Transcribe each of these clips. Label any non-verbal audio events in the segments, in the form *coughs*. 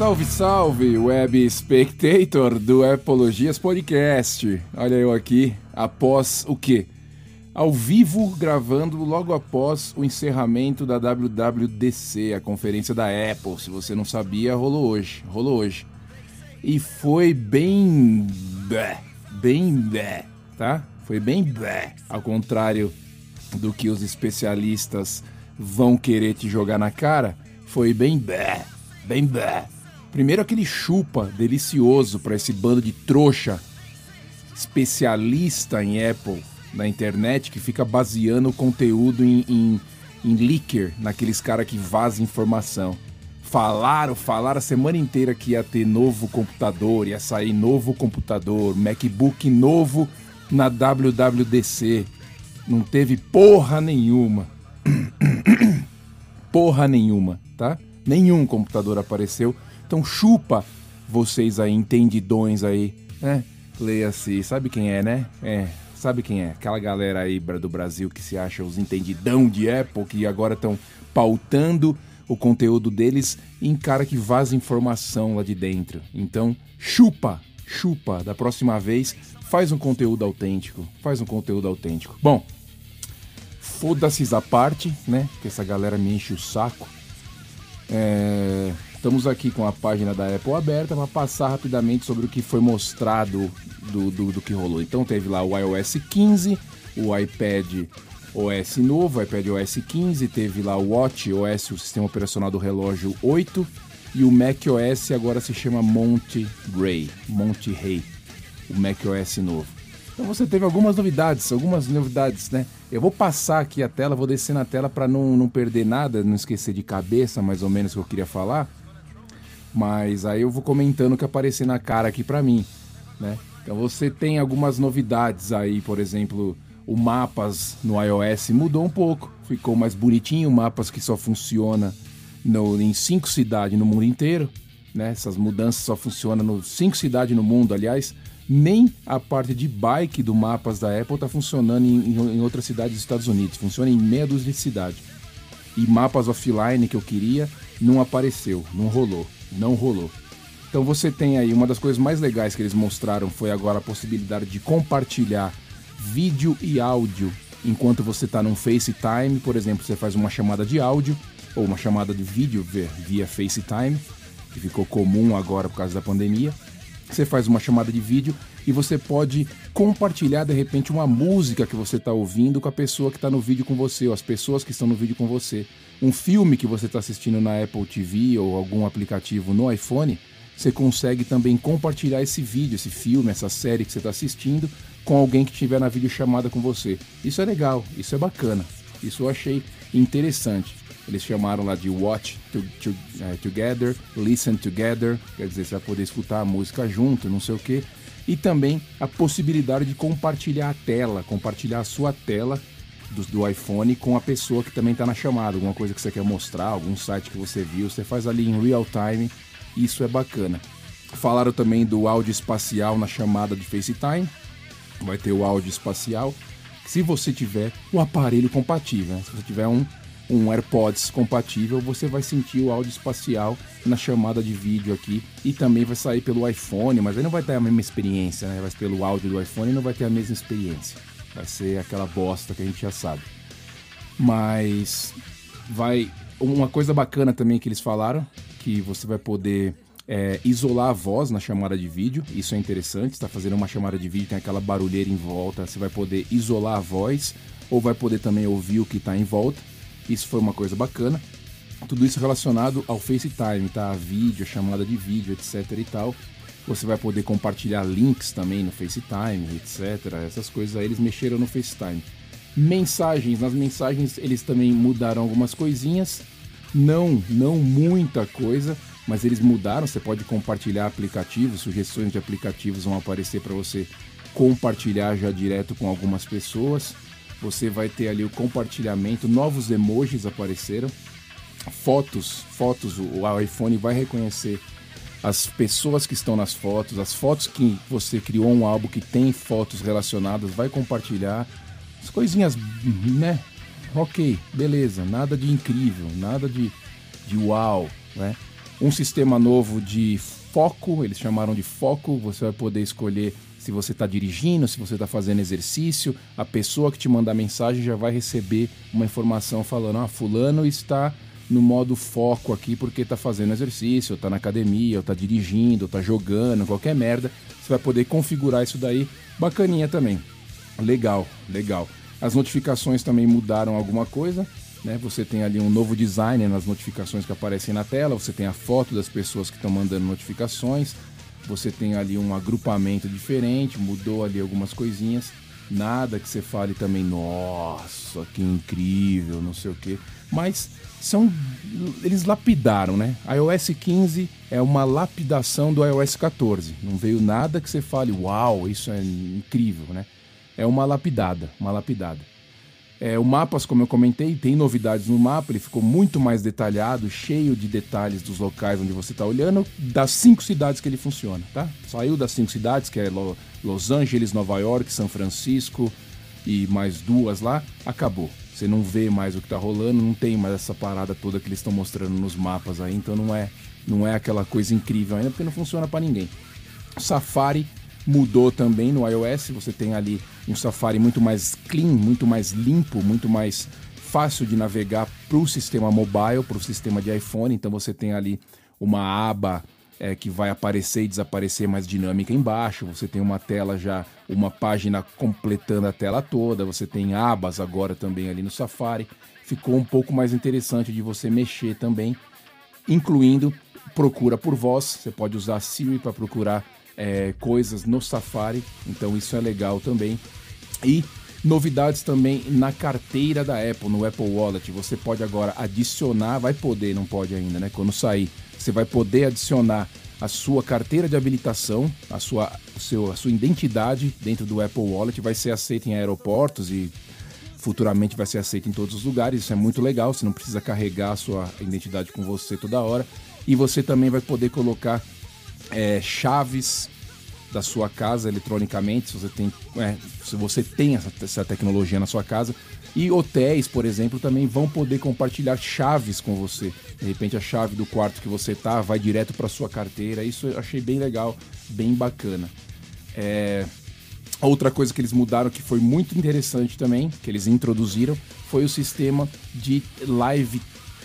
Salve, salve, web spectator do Apologias Podcast. Olha eu aqui, após o quê? Ao vivo, gravando logo após o encerramento da WWDC, a conferência da Apple. Se você não sabia, rolou hoje. Rolou hoje. E foi bem. Bem. Tá? Foi bem. Ao contrário do que os especialistas vão querer te jogar na cara, foi bem. Bem. Primeiro aquele chupa delicioso para esse bando de trouxa especialista em Apple na internet que fica baseando o conteúdo em, em, em leaker, naqueles caras que vazam informação. Falaram, falaram a semana inteira que ia ter novo computador, ia sair novo computador, MacBook novo na WWDC. Não teve porra nenhuma. *coughs* porra nenhuma, tá? Nenhum computador apareceu. Então chupa vocês aí, entendidões aí, né? Leia-se, sabe quem é, né? É, sabe quem é? Aquela galera aí do Brasil que se acha os entendidão de Apple, que agora estão pautando o conteúdo deles em cara que vaza informação lá de dentro. Então, chupa, chupa, da próxima vez, faz um conteúdo autêntico, faz um conteúdo autêntico. Bom, foda-se a parte, né? Que essa galera me enche o saco. É, estamos aqui com a página da Apple aberta para passar rapidamente sobre o que foi mostrado do, do, do, que rolou. Então teve lá o iOS 15, o iPad OS novo, o iPad OS 15, teve lá o Watch OS, o sistema operacional do relógio 8, e o Mac OS agora se chama Monte Ray, Monte Rey, o Mac OS novo. Então você teve algumas novidades, algumas novidades, né? Eu vou passar aqui a tela, vou descer na tela para não, não perder nada, não esquecer de cabeça mais ou menos o que eu queria falar. Mas aí eu vou comentando o que aparecer na cara aqui para mim, né? Então você tem algumas novidades aí, por exemplo, o mapas no iOS mudou um pouco, ficou mais bonitinho, mapas que só funciona no, em cinco cidades no mundo inteiro, né? Essas mudanças só funcionam em cinco cidades no mundo, aliás nem a parte de bike do mapas da Apple está funcionando em, em, outras cidades dos Estados Unidos. Funciona em meia dúzia de cidades. E mapas offline que eu queria não apareceu, não rolou, não rolou. Então você tem aí uma das coisas mais legais que eles mostraram foi agora a possibilidade de compartilhar vídeo e áudio enquanto você está num FaceTime, por exemplo, você faz uma chamada de áudio ou uma chamada de vídeo via FaceTime, que ficou comum agora por causa da pandemia. Você faz uma chamada de vídeo e você pode compartilhar de repente uma música que você está ouvindo com a pessoa que está no vídeo com você, ou as pessoas que estão no vídeo com você. Um filme que você está assistindo na Apple TV ou algum aplicativo no iPhone, você consegue também compartilhar esse vídeo, esse filme, essa série que você está assistindo com alguém que estiver na videochamada com você. Isso é legal, isso é bacana, isso eu achei interessante. Eles chamaram lá de Watch to, to, uh, Together, Listen Together, quer dizer, você vai poder escutar a música junto, não sei o que. E também a possibilidade de compartilhar a tela, compartilhar a sua tela do, do iPhone com a pessoa que também está na chamada, alguma coisa que você quer mostrar, algum site que você viu, você faz ali em real time, isso é bacana. Falaram também do áudio espacial na chamada de FaceTime, vai ter o áudio espacial, se você tiver o aparelho compatível, né? se você tiver um um AirPods compatível, você vai sentir o áudio espacial na chamada de vídeo aqui e também vai sair pelo iPhone, mas aí não vai ter a mesma experiência, né? Vai ser pelo áudio do iPhone e não vai ter a mesma experiência. Vai ser aquela bosta que a gente já sabe. Mas vai uma coisa bacana também que eles falaram, que você vai poder é, isolar a voz na chamada de vídeo. Isso é interessante. Está fazendo uma chamada de vídeo, tem aquela barulheira em volta. Você vai poder isolar a voz ou vai poder também ouvir o que está em volta. Isso foi uma coisa bacana. Tudo isso relacionado ao FaceTime, tá? Vídeo, chamada de vídeo, etc e tal. Você vai poder compartilhar links também no FaceTime, etc. Essas coisas aí eles mexeram no FaceTime. Mensagens, nas mensagens eles também mudaram algumas coisinhas. Não, não muita coisa, mas eles mudaram. Você pode compartilhar aplicativos, sugestões de aplicativos vão aparecer para você compartilhar já direto com algumas pessoas. Você vai ter ali o compartilhamento, novos emojis apareceram, fotos, fotos, o iPhone vai reconhecer as pessoas que estão nas fotos, as fotos que você criou um álbum que tem fotos relacionadas, vai compartilhar. As coisinhas, né? Ok, beleza, nada de incrível, nada de, de uau, né? Um sistema novo de foco, eles chamaram de foco, você vai poder escolher se você está dirigindo, se você está fazendo exercício, a pessoa que te mandar mensagem já vai receber uma informação falando: ah, fulano está no modo foco aqui porque está fazendo exercício, está na academia, ou está dirigindo, ou está jogando, qualquer merda. Você vai poder configurar isso daí. Bacaninha também. Legal, legal. As notificações também mudaram alguma coisa. Né? Você tem ali um novo design nas notificações que aparecem na tela. Você tem a foto das pessoas que estão mandando notificações você tem ali um agrupamento diferente, mudou ali algumas coisinhas. Nada que você fale também, nossa, que incrível, não sei o que. Mas são. Eles lapidaram, né? A iOS 15 é uma lapidação do iOS 14. Não veio nada que você fale, uau, isso é incrível, né? É uma lapidada, uma lapidada. É, o Mapas, como eu comentei, tem novidades no mapa, ele ficou muito mais detalhado, cheio de detalhes dos locais onde você está olhando, das cinco cidades que ele funciona, tá? Saiu das cinco cidades, que é Los Angeles, Nova York, São Francisco e mais duas lá, acabou. Você não vê mais o que está rolando, não tem mais essa parada toda que eles estão mostrando nos mapas aí, então não é, não é aquela coisa incrível ainda, porque não funciona para ninguém. Safari mudou também no iOS, você tem ali um Safari muito mais clean, muito mais limpo, muito mais fácil de navegar para o sistema mobile, para o sistema de iPhone. Então você tem ali uma aba é, que vai aparecer e desaparecer mais dinâmica embaixo. Você tem uma tela já, uma página completando a tela toda. Você tem abas agora também ali no Safari. Ficou um pouco mais interessante de você mexer também, incluindo procura por voz. Você pode usar a Siri para procurar é, coisas no Safari, então isso é legal também. E novidades também na carteira da Apple, no Apple Wallet. Você pode agora adicionar, vai poder, não pode ainda, né? Quando sair, você vai poder adicionar a sua carteira de habilitação, a sua, seu, a sua identidade dentro do Apple Wallet, vai ser aceita em aeroportos e futuramente vai ser aceita em todos os lugares. Isso é muito legal, você não precisa carregar a sua identidade com você toda hora. E você também vai poder colocar é, chaves da sua casa eletronicamente, se você tem, é, se você tem essa, essa, tecnologia na sua casa. E hotéis, por exemplo, também vão poder compartilhar chaves com você. De repente a chave do quarto que você tá vai direto para sua carteira. Isso eu achei bem legal, bem bacana. É... Outra coisa que eles mudaram que foi muito interessante também, que eles introduziram, foi o sistema de live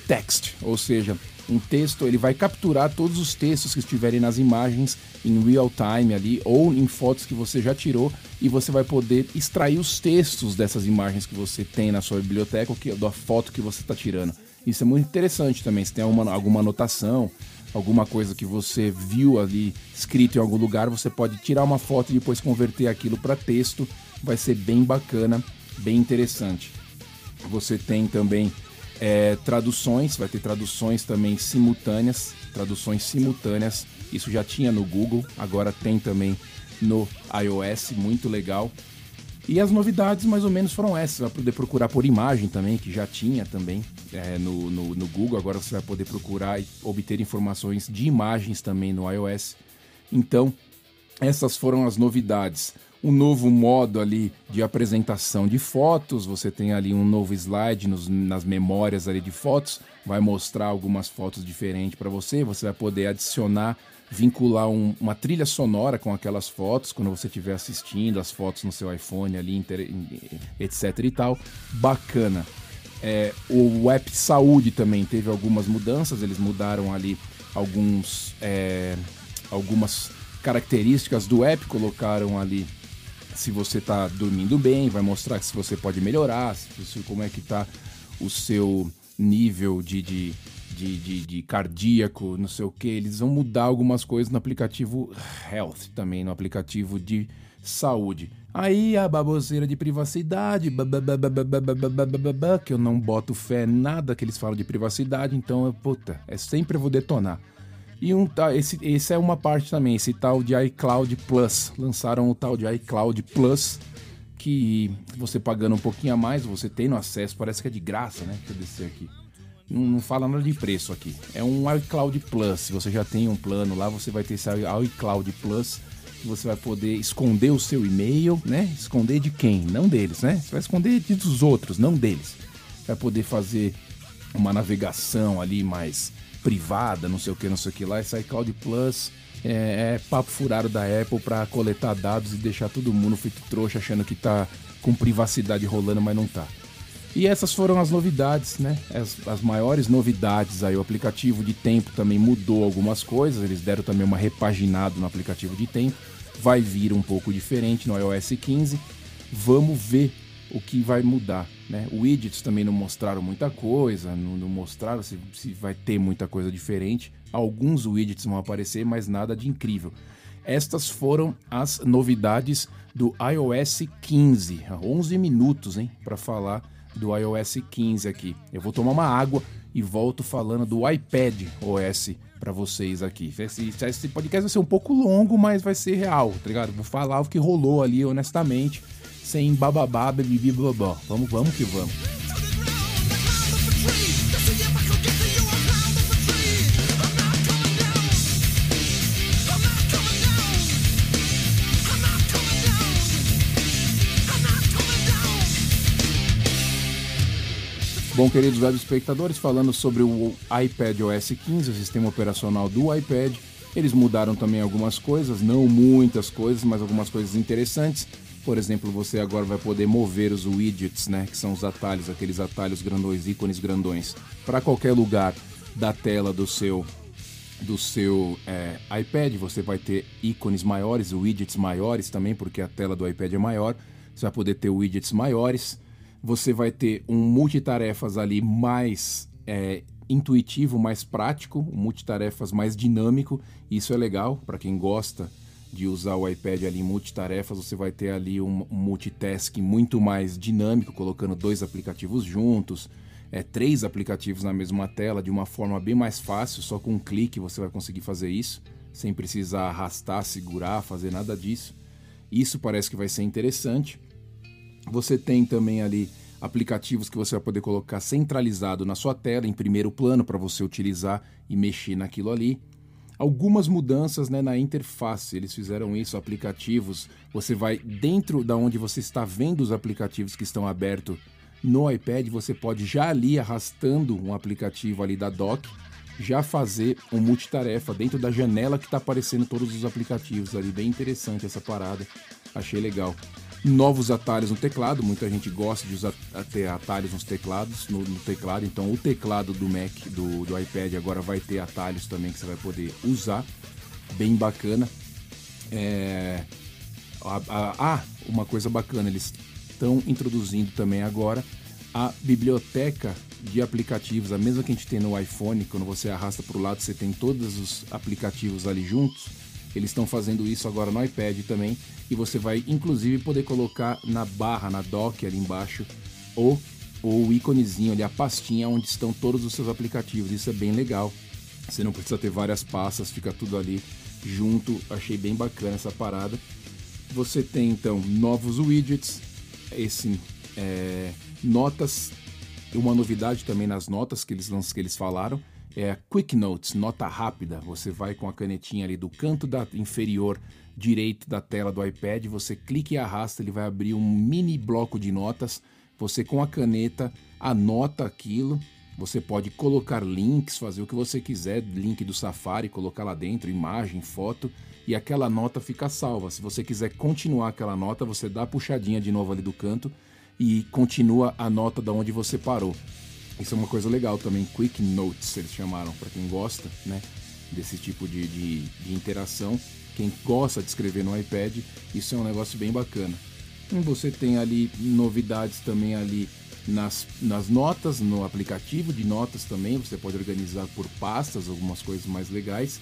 text, ou seja, um texto, ele vai capturar todos os textos que estiverem nas imagens em real time ali ou em fotos que você já tirou e você vai poder extrair os textos dessas imagens que você tem na sua biblioteca ou que, da foto que você está tirando. Isso é muito interessante também. Se tem alguma, alguma anotação, alguma coisa que você viu ali escrito em algum lugar, você pode tirar uma foto e depois converter aquilo para texto. Vai ser bem bacana, bem interessante. Você tem também é, traduções, vai ter traduções também simultâneas, traduções simultâneas. Isso já tinha no Google, agora tem também no iOS, muito legal. E as novidades mais ou menos foram essas. Vai poder procurar por imagem também, que já tinha também é, no, no, no, Google. Agora você vai poder procurar e obter informações de imagens também no iOS. Então, essas foram as novidades um novo modo ali de apresentação de fotos, você tem ali um novo slide nos, nas memórias ali de fotos, vai mostrar algumas fotos diferentes para você, você vai poder adicionar, vincular um, uma trilha sonora com aquelas fotos, quando você estiver assistindo as fotos no seu iPhone ali, etc e tal, bacana. É, o app Saúde também teve algumas mudanças, eles mudaram ali alguns, é, algumas características do app, colocaram ali se você está dormindo bem, vai mostrar se você pode melhorar, se, como é que está o seu nível de, de, de, de, de cardíaco, não sei o que. Eles vão mudar algumas coisas no aplicativo Health também, no aplicativo de saúde. Aí a baboseira de privacidade, que eu não boto fé nada que eles falam de privacidade, então puta, é sempre eu vou detonar. E um, esse, esse é uma parte também, esse tal de iCloud Plus. Lançaram o tal de iCloud Plus, que você pagando um pouquinho a mais, você tem no acesso, parece que é de graça, né? Deixa eu descer aqui. Não, não fala nada de preço aqui. É um iCloud Plus. Se você já tem um plano lá, você vai ter esse iCloud Plus. Você vai poder esconder o seu e-mail, né? Esconder de quem? Não deles, né? Você vai esconder de dos outros, não deles. Vai poder fazer uma navegação ali mais privada, não sei o que, não sei o que lá. Esse iCloud Plus é, é papo furado da Apple para coletar dados e deixar todo mundo feito trouxa achando que tá com privacidade rolando, mas não tá. E essas foram as novidades, né? As, as, maiores novidades aí. O aplicativo de tempo também mudou algumas coisas. Eles deram também uma repaginada no aplicativo de tempo. Vai vir um pouco diferente no iOS 15. Vamos ver o que vai mudar. Né? Widgets também não mostraram muita coisa, não, não mostraram se, se vai ter muita coisa diferente. Alguns widgets vão aparecer, mas nada de incrível. Estas foram as novidades do iOS 15. 11 minutos, hein, para falar do iOS 15 aqui. Eu vou tomar uma água e volto falando do iPad OS para vocês aqui. Esse, esse podcast vai ser um pouco longo, mas vai ser real, tá ligado? Vou falar o que rolou ali honestamente sem bababá, bebibi, babá. Vamos, vamos que vamos. Bom, queridos web espectadores, falando sobre o iPad OS 15, o sistema operacional do iPad, eles mudaram também algumas coisas, não muitas coisas, mas algumas coisas interessantes. Por exemplo, você agora vai poder mover os widgets, né, que são os atalhos, aqueles atalhos grandões, ícones grandões, para qualquer lugar da tela do seu do seu é, iPad. Você vai ter ícones maiores, widgets maiores também, porque a tela do iPad é maior. Você vai poder ter widgets maiores. Você vai ter um multitarefas ali mais é, intuitivo, mais prático, um multitarefas mais dinâmico. Isso é legal para quem gosta de usar o iPad ali em multitarefas, você vai ter ali um, multitasking muito mais dinâmico, colocando dois aplicativos juntos, é, três aplicativos na mesma tela, de uma forma bem mais fácil, só com um clique você vai conseguir fazer isso, sem precisar arrastar, segurar, fazer nada disso. Isso parece que vai ser interessante. Você tem também ali aplicativos que você vai poder colocar centralizado na sua tela, em primeiro plano, para você utilizar e mexer naquilo ali algumas mudanças né, na interface. Eles fizeram isso, aplicativos. Você vai dentro da onde você está vendo os aplicativos que estão abertos no iPad, você pode já ali arrastando um aplicativo ali da dock, já fazer um multitarefa dentro da janela que está aparecendo todos os aplicativos ali. Bem interessante essa parada. Achei legal novos atalhos no teclado. Muita gente gosta de usar ter atalhos nos teclados, no, no, teclado. Então o teclado do Mac, do, do iPad agora vai ter atalhos também que você vai poder usar. Bem bacana. É, ah, uma coisa bacana, eles estão introduzindo também agora a biblioteca de aplicativos, a mesma que a gente tem no iPhone, quando você arrasta para o lado, você tem todos os aplicativos ali juntos. Eles estão fazendo isso agora no iPad também e você vai inclusive poder colocar na barra, na dock ali embaixo, o, o íconezinho ali, a pastinha onde estão todos os seus aplicativos. Isso é bem legal. Você não precisa ter várias pastas, fica tudo ali junto. Achei bem bacana essa parada. Você tem então novos widgets, esse é, notas, uma novidade também nas notas que eles, que eles falaram é Quick Notes, nota rápida. Você vai com a canetinha ali do canto da inferior direito da tela do iPad, você clica e arrasta, ele vai abrir um mini bloco de notas. Você com a caneta anota aquilo. Você pode colocar links, fazer o que você quiser, link do Safari, colocar lá dentro, imagem, foto, e aquela nota fica salva. Se você quiser continuar aquela nota, você dá a puxadinha de novo ali do canto e continua a nota da onde você parou. Isso é uma coisa legal também, Quick Notes, eles chamaram, para quem gosta, né? Desse tipo de, de, de interação. Quem gosta de escrever no iPad, isso é um negócio bem bacana. E você tem ali novidades também ali nas, nas notas, no aplicativo de notas também, você pode organizar por pastas, algumas coisas mais legais.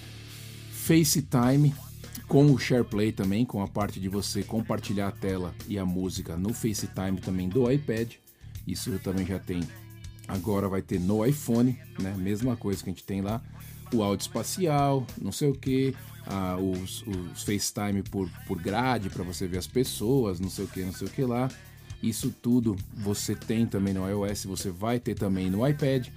FaceTime com o SharePlay também, com a parte de você compartilhar a tela e a música no FaceTime também do iPad. Isso também já tem Agora vai ter no iPhone, né? Mesma coisa que a gente tem lá. O áudio espacial, não sei o que, ah, os, os FaceTime por, por grade para você ver as pessoas, não sei o que, não sei o que lá. Isso tudo você tem também no iOS, você vai ter também no iPad.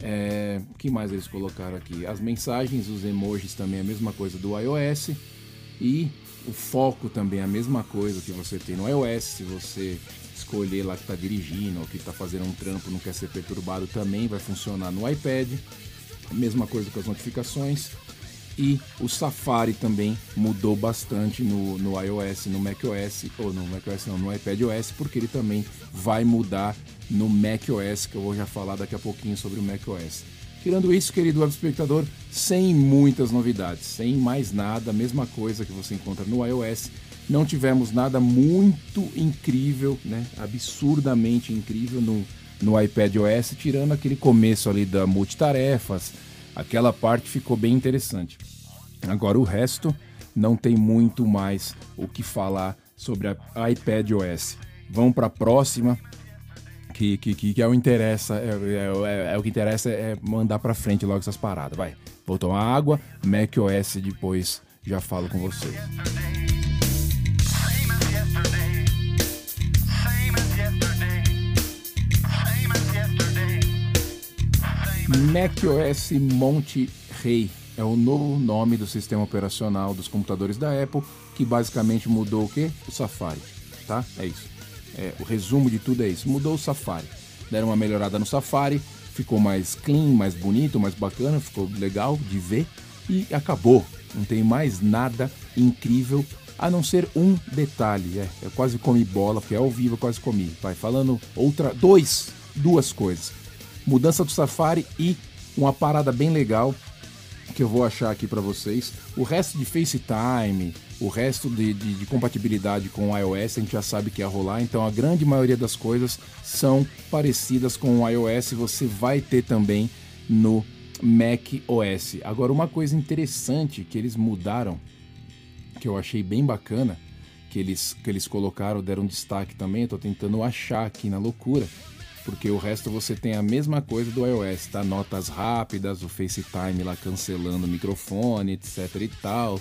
É, o que mais eles colocaram aqui? As mensagens, os emojis também a mesma coisa do iOS. E o foco também é a mesma coisa que você tem no iOS. Se você escolher lá que está dirigindo ou que está fazendo um trampo, não quer ser perturbado, também vai funcionar no iPad. Mesma coisa com as notificações. E o Safari também mudou bastante no, no iOS, no macOS, ou no macOS não, no iPadOS, porque ele também vai mudar no macOS, que eu vou já falar daqui a pouquinho sobre o macOS. Tirando isso, querido web espectador, sem muitas novidades, sem mais nada, mesma coisa que você encontra no iOS. Não tivemos nada muito incrível, né? absurdamente incrível no, no iPadOS, tirando aquele começo ali da multitarefas, aquela parte ficou bem interessante. Agora o resto não tem muito mais o que falar sobre a iPadOS. Vamos para a próxima, que, que, que, é o interessa, é, é, é, é, o que interessa é mandar para frente logo essas paradas. Vai, vou tomar água, macOS depois já falo com vocês. macOS Monte Rei é o novo nome do sistema operacional dos computadores da Apple, que basicamente mudou o que? O Safari, tá? É isso. É, o resumo de tudo é isso. Mudou o Safari. Deram uma melhorada no Safari, ficou mais clean, mais bonito, mais bacana, ficou legal de ver e acabou. Não tem mais nada incrível a não ser um detalhe. É, eu quase comi bola, porque é ao vivo eu quase comi. Vai falando outra, dois, duas coisas mudança do Safari e uma parada bem legal que eu vou achar aqui para vocês. O resto de FaceTime, o resto de, de, de, compatibilidade com o iOS a gente já sabe que ia rolar, então a grande maioria das coisas são parecidas com o iOS, você vai ter também no Mac OS. Agora, uma coisa interessante que eles mudaram, que eu achei bem bacana, que eles, que eles colocaram, deram destaque também, tô tentando achar aqui na loucura porque o resto você tem a mesma coisa do iOS, tá? Notas rápidas, o FaceTime lá cancelando o microfone, etc e tal,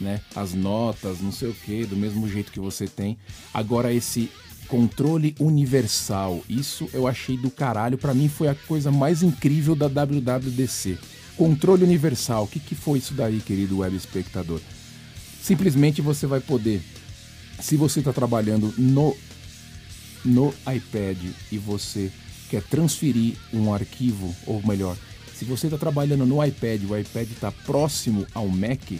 né? As notas, não sei o que, do mesmo jeito que você tem. Agora esse controle universal, isso eu achei do caralho, para mim foi a coisa mais incrível da WWDC. Controle universal, o que, que foi isso daí, querido web espectador? Simplesmente você vai poder, se você está trabalhando no no iPad e você quer transferir um arquivo, ou melhor, se você está trabalhando no iPad, o iPad está próximo ao Mac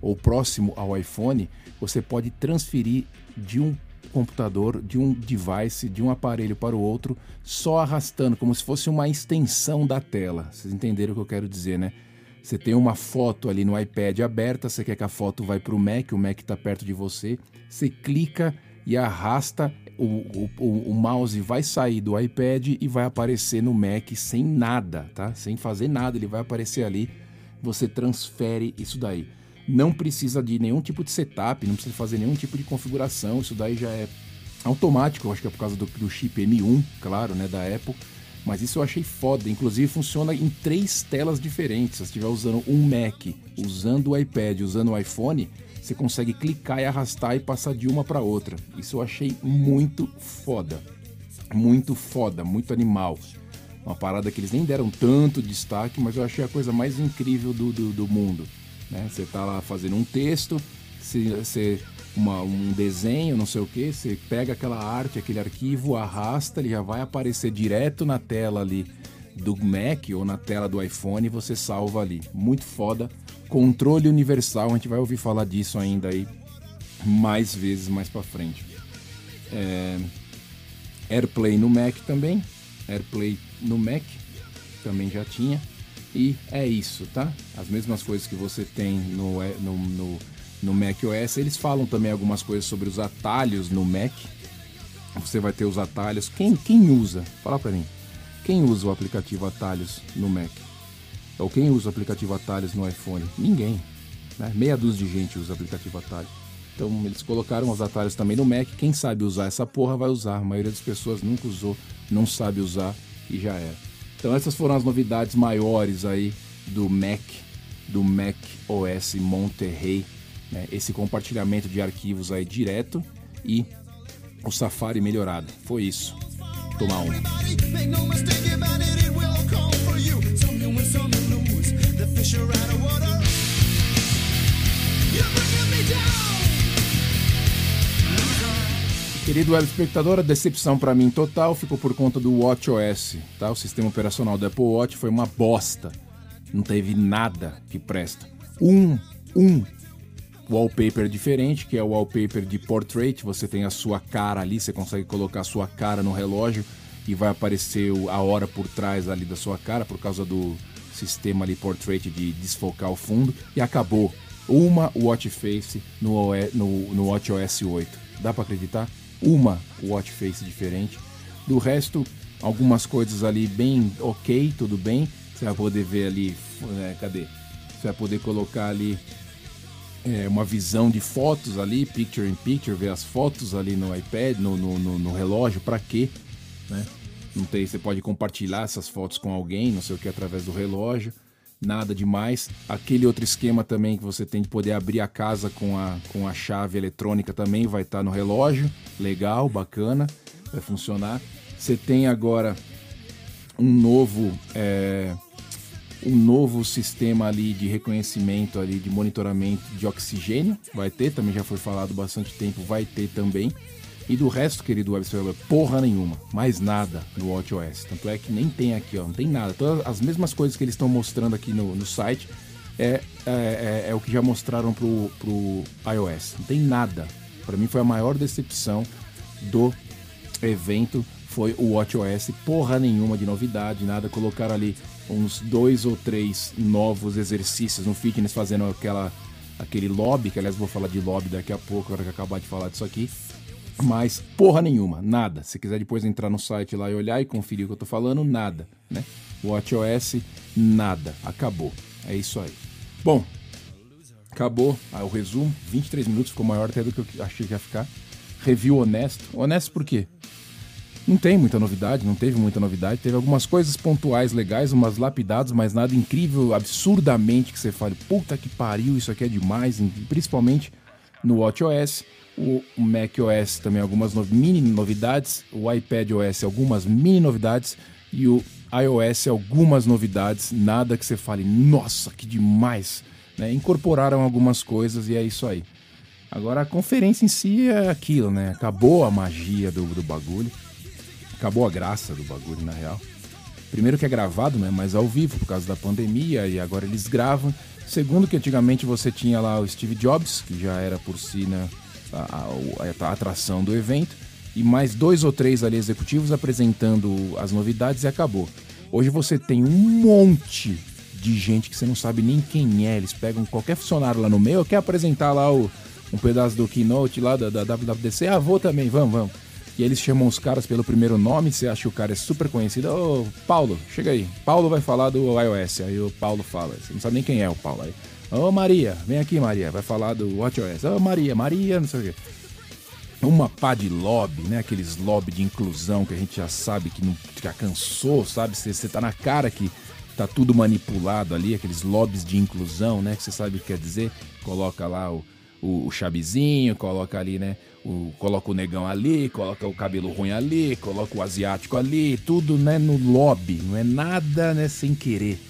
ou próximo ao iPhone, você pode transferir de um computador, de um device, de um aparelho para o outro, só arrastando, como se fosse uma extensão da tela. Vocês entenderam o que eu quero dizer, né? Você tem uma foto ali no iPad aberta, você quer que a foto vai para o Mac, o Mac está perto de você, você clica e arrasta o, o, o, mouse vai sair do iPad e vai aparecer no Mac sem nada, tá? Sem fazer nada, ele vai aparecer ali. Você transfere isso daí. Não precisa de nenhum tipo de setup, não precisa fazer nenhum tipo de configuração. Isso daí já é automático, acho que é por causa do, do chip M1, claro, né, da Apple. Mas isso eu achei foda. Inclusive funciona em três telas diferentes. Se estiver usando um Mac, usando o iPad, usando o iPhone, você consegue clicar e arrastar e passar de uma para outra. Isso eu achei muito foda. Muito foda, muito animal. Uma parada que eles nem deram tanto destaque, mas eu achei a coisa mais incrível do, do, do mundo. Né? Você tá lá fazendo um texto, você, uma, um desenho, não sei o que, você pega aquela arte, aquele arquivo, arrasta, ele já vai aparecer direto na tela ali do Mac ou na tela do iPhone e você salva ali. Muito foda Controle universal, a gente vai ouvir falar disso ainda aí mais vezes mais para frente. É, AirPlay no Mac também, AirPlay no Mac também já tinha. E é isso, tá? As mesmas coisas que você tem no, no, no, no Mac OS, eles falam também algumas coisas sobre os atalhos no Mac. Você vai ter os atalhos. Quem, quem usa? Fala pra mim. Quem usa o aplicativo Atalhos no Mac? Ou quem usa o aplicativo Atalhos no iPhone? Ninguém. Né? Meia dúzia de gente usa o aplicativo Atalhos. Então eles colocaram os atalhos também no Mac. Quem sabe usar essa porra vai usar. A maioria das pessoas nunca usou, não sabe usar e já era. Então essas foram as novidades maiores aí do Mac, do Mac OS Monterey. Né? Esse compartilhamento de arquivos aí direto e o Safari melhorado. Foi isso. Tomar um. Querido web espectador, a decepção para mim total ficou por conta do WatchOS, tá? O sistema operacional do Apple Watch foi uma bosta. Não teve nada que presta. Um, um wallpaper diferente, que é o wallpaper de portrait. Você tem a sua cara ali, você consegue colocar a sua cara no relógio e vai aparecer a hora por trás ali da sua cara por causa do sistema ali portrait de desfocar o fundo e acabou. Uma watch face no, no, no WatchOS 8. Dá para acreditar? Uma watch face diferente. Do resto, algumas coisas ali bem ok, tudo bem. Você vai poder ver ali, é, cadê? Você vai poder colocar ali é, uma visão de fotos ali, picture in picture, ver as fotos ali no iPad, no, no, no, no relógio, para quê? Né? Não tem, você pode compartilhar essas fotos com alguém, não sei o que, através do relógio. Nada demais. Aquele outro esquema também que você tem de poder abrir a casa com a, com a chave eletrônica também vai estar tá no relógio. Legal, bacana, vai funcionar. Você tem agora um novo é, um novo sistema ali de reconhecimento ali de monitoramento de oxigênio, vai ter, também já foi falado bastante tempo, vai ter também. E do resto, querido web server, porra nenhuma, mais nada no WatchOS. Tanto é que nem tem aqui, ó, não tem nada. Todas as mesmas coisas que eles estão mostrando aqui no, no site é, é, é, é, o que já mostraram pro, pro iOS. Não tem nada. Para mim foi a maior decepção do evento foi o WatchOS, porra nenhuma de novidade, nada. Colocaram ali uns dois ou três novos exercícios no fitness, fazendo aquela, aquele lobby, que aliás vou falar de lobby daqui a pouco, na hora que acabar de falar disso aqui. Mas porra nenhuma, nada. Se quiser depois entrar no site lá e olhar e conferir o que eu tô falando, nada, né? WatchOS, nada. Acabou. É isso aí. Bom, acabou ah, o resumo. 23 minutos, ficou maior até do que eu achei que ia ficar. Review honesto. Honesto por quê? Não tem muita novidade, não teve muita novidade. Teve algumas coisas pontuais legais, umas lapidadas, mas nada incrível, absurdamente que você fale, puta que pariu, isso aqui é demais. Principalmente no WatchOS, o macOS também algumas no... mini novidades, o iPadOS algumas mini novidades e o iOS algumas novidades, nada que você fale, nossa, que demais. Né? Incorporaram algumas coisas e é isso aí. Agora a conferência em si é aquilo, né? Acabou a magia do, do bagulho. Acabou a graça do bagulho, na real. Primeiro que é gravado, né? Mas ao vivo, por causa da pandemia, e agora eles gravam. Segundo que antigamente você tinha lá o Steve Jobs, que já era por si né, a, a, a atração do evento, e mais dois ou três ali executivos apresentando as novidades e acabou. Hoje você tem um monte de gente que você não sabe nem quem é. Eles pegam qualquer funcionário lá no meio, quer apresentar lá o, um pedaço do keynote lá da, da WWDC. Ah, vou também, vamos, vamos. E eles chamam os caras pelo primeiro nome, você acha que o cara é super conhecido. Ô, Paulo, chega aí. Paulo vai falar do iOS. Aí o Paulo fala, você não sabe nem quem é o Paulo aí. Ô Maria, vem aqui Maria, vai falar do WatchOS. Ô Maria, Maria, não sei o quê. Uma pá de lobby, né? Aqueles lobby de inclusão que a gente já sabe que não já cansou, sabe? Você, você tá na cara que tá tudo manipulado ali, aqueles lobbies de inclusão, né? Que você sabe o que quer dizer. Coloca lá o, o, o chabizinho, coloca ali, né? O, coloca o negão ali, coloca o cabelo ruim ali, coloca o asiático ali, tudo né, no lobby, não é nada né, sem querer.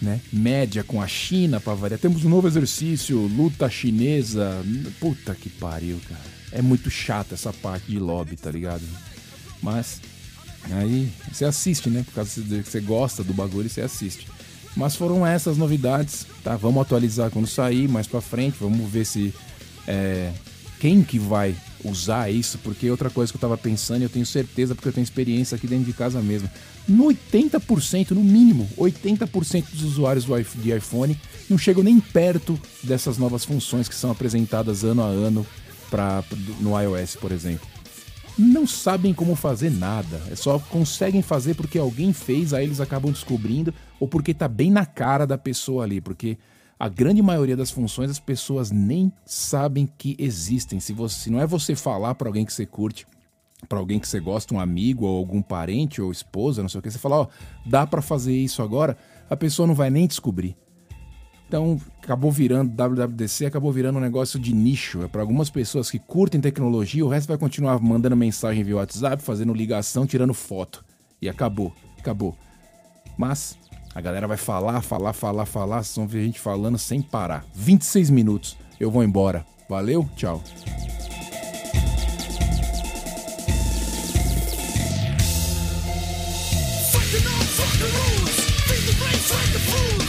Né? Média com a China para variar. Temos um novo exercício, luta chinesa. Puta que pariu, cara. É muito chato essa parte de lobby, tá ligado? Mas aí você assiste, né? Por causa que você gosta do bagulho, você assiste. Mas foram essas novidades, tá? Vamos atualizar quando sair mais para frente. Vamos ver se é, quem que vai usar isso, porque outra coisa que eu tava pensando, eu tenho certeza porque eu tenho experiência aqui dentro de casa mesmo. No 80%, no mínimo, 80% dos usuários de iPhone não chegam nem perto dessas novas funções que são apresentadas ano a ano pra, no iOS, por exemplo. Não sabem como fazer nada, é só conseguem fazer porque alguém fez, aí eles acabam descobrindo, ou porque tá bem na cara da pessoa ali, porque a grande maioria das funções as pessoas nem sabem que existem. Se, você, se não é você falar para alguém que você curte, para alguém que você gosta, um amigo ou algum parente ou esposa, não sei o que, você fala, ó, dá para fazer isso agora, a pessoa não vai nem descobrir. Então, acabou virando WWDC, acabou virando um negócio de nicho. É para algumas pessoas que curtem tecnologia, o resto vai continuar mandando mensagem via WhatsApp, fazendo ligação, tirando foto. E acabou, acabou. Mas a galera vai falar, falar, falar, falar, só ver a gente falando sem parar. 26 minutos. Eu vou embora. Valeu, tchau. Fight the